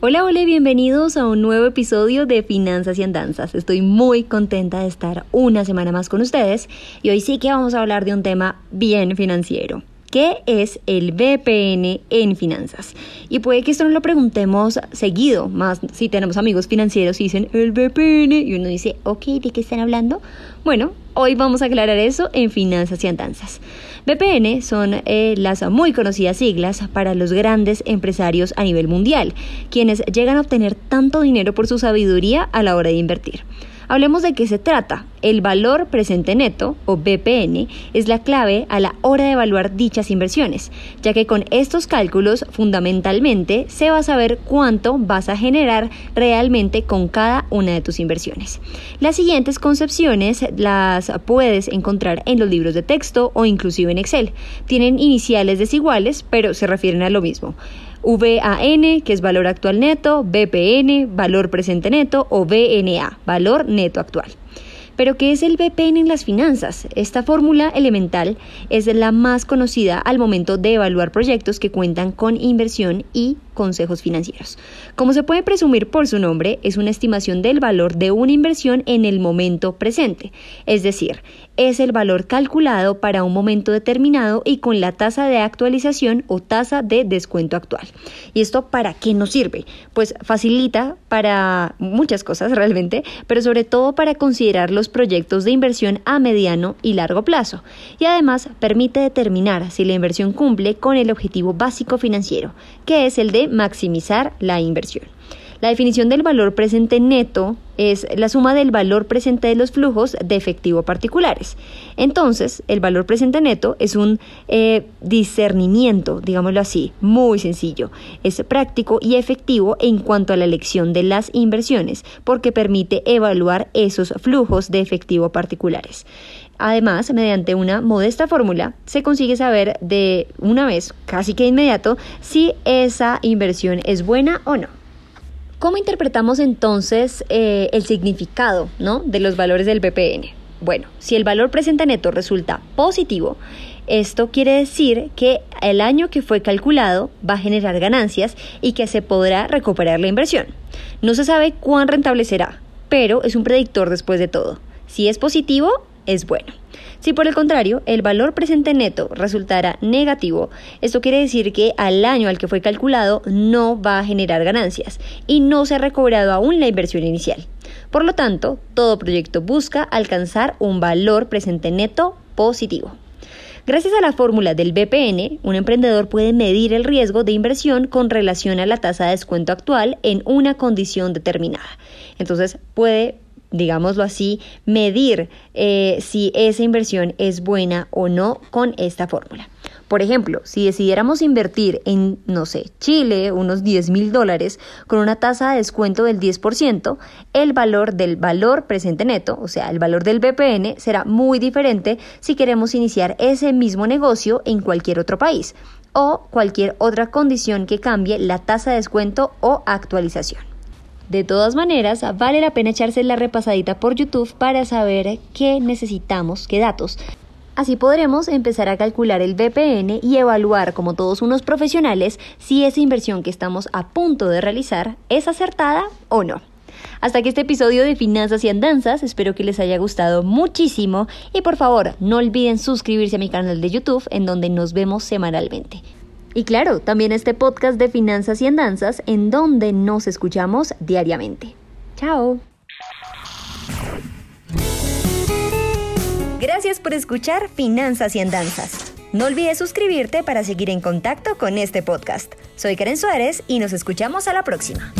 Hola, hola, bienvenidos a un nuevo episodio de Finanzas y Andanzas. Estoy muy contenta de estar una semana más con ustedes y hoy sí que vamos a hablar de un tema bien financiero. ¿Qué es el VPN en finanzas? Y puede que esto no lo preguntemos seguido, más si tenemos amigos financieros y dicen el VPN y uno dice, ok, ¿de qué están hablando? Bueno, hoy vamos a aclarar eso en finanzas y andanzas. VPN son eh, las muy conocidas siglas para los grandes empresarios a nivel mundial, quienes llegan a obtener tanto dinero por su sabiduría a la hora de invertir. Hablemos de qué se trata. El valor presente neto, o BPN, es la clave a la hora de evaluar dichas inversiones, ya que con estos cálculos fundamentalmente se va a saber cuánto vas a generar realmente con cada una de tus inversiones. Las siguientes concepciones las puedes encontrar en los libros de texto o inclusive en Excel. Tienen iniciales desiguales, pero se refieren a lo mismo. VAN, que es valor actual neto, BPN, valor presente neto o VNA, valor neto actual. Pero ¿qué es el VPN en las finanzas? Esta fórmula elemental es la más conocida al momento de evaluar proyectos que cuentan con inversión y consejos financieros. Como se puede presumir por su nombre, es una estimación del valor de una inversión en el momento presente, es decir, es el valor calculado para un momento determinado y con la tasa de actualización o tasa de descuento actual. ¿Y esto para qué nos sirve? Pues facilita para muchas cosas realmente, pero sobre todo para considerar los proyectos de inversión a mediano y largo plazo. Y además permite determinar si la inversión cumple con el objetivo básico financiero, que es el de maximizar la inversión. La definición del valor presente neto es la suma del valor presente de los flujos de efectivo particulares. Entonces, el valor presente neto es un eh, discernimiento, digámoslo así, muy sencillo. Es práctico y efectivo en cuanto a la elección de las inversiones, porque permite evaluar esos flujos de efectivo particulares. Además, mediante una modesta fórmula, se consigue saber de una vez, casi que inmediato, si esa inversión es buena o no. ¿Cómo interpretamos entonces eh, el significado ¿no? de los valores del BPN? Bueno, si el valor presente neto resulta positivo, esto quiere decir que el año que fue calculado va a generar ganancias y que se podrá recuperar la inversión. No se sabe cuán rentable será, pero es un predictor después de todo. Si es positivo, es bueno. Si por el contrario el valor presente neto resultara negativo, esto quiere decir que al año al que fue calculado no va a generar ganancias y no se ha recobrado aún la inversión inicial. Por lo tanto, todo proyecto busca alcanzar un valor presente neto positivo. Gracias a la fórmula del BPN, un emprendedor puede medir el riesgo de inversión con relación a la tasa de descuento actual en una condición determinada. Entonces puede digámoslo así, medir eh, si esa inversión es buena o no con esta fórmula. Por ejemplo, si decidiéramos invertir en, no sé, Chile, unos 10 mil dólares, con una tasa de descuento del 10%, el valor del valor presente neto, o sea, el valor del BPN, será muy diferente si queremos iniciar ese mismo negocio en cualquier otro país o cualquier otra condición que cambie la tasa de descuento o actualización. De todas maneras, vale la pena echarse la repasadita por YouTube para saber qué necesitamos, qué datos. Así podremos empezar a calcular el VPN y evaluar, como todos unos profesionales, si esa inversión que estamos a punto de realizar es acertada o no. Hasta aquí este episodio de Finanzas y Andanzas, espero que les haya gustado muchísimo y por favor no olviden suscribirse a mi canal de YouTube en donde nos vemos semanalmente. Y claro, también este podcast de Finanzas y Andanzas en donde nos escuchamos diariamente. Chao. Gracias por escuchar Finanzas y Andanzas. No olvides suscribirte para seguir en contacto con este podcast. Soy Karen Suárez y nos escuchamos a la próxima.